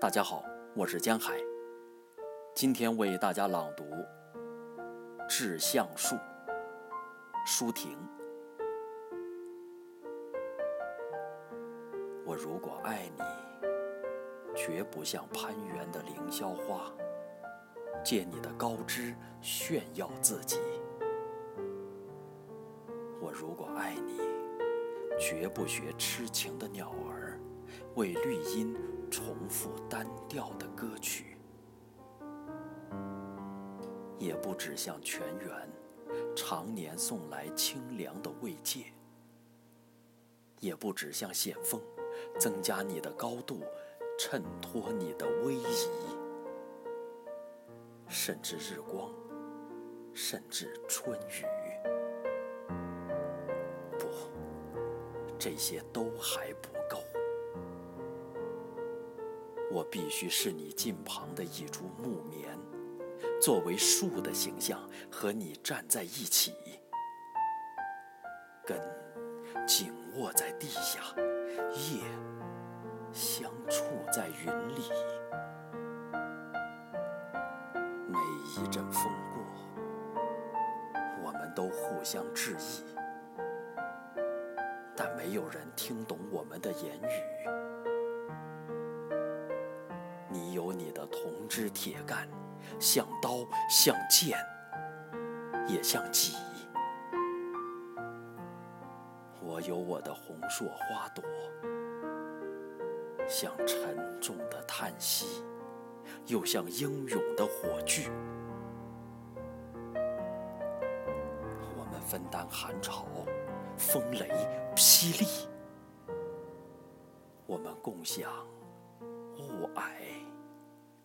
大家好，我是江海，今天为大家朗读《致橡树》，舒婷。我如果爱你，绝不像攀援的凌霄花，借你的高枝炫耀自己。我如果爱你，绝不学痴情的鸟儿，为绿荫。重复单调的歌曲，也不指向泉源常年送来清凉的慰藉，也不指向险峰增加你的高度，衬托你的威仪，甚至日光，甚至春雨，不，这些都还不够。我必须是你近旁的一株木棉，作为树的形象和你站在一起，根紧握在地下，叶相触在云里。每一阵风过，我们都互相致意，但没有人听懂我们的言语。有你的铜枝铁干，像刀，像剑，也像戟。我有我的红硕花朵，像沉重的叹息，又像英勇的火炬。我们分担寒潮、风雷、霹雳，我们共享。雾霭、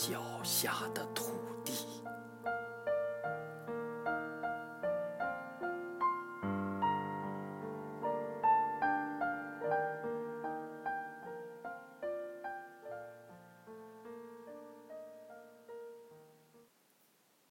脚下的土。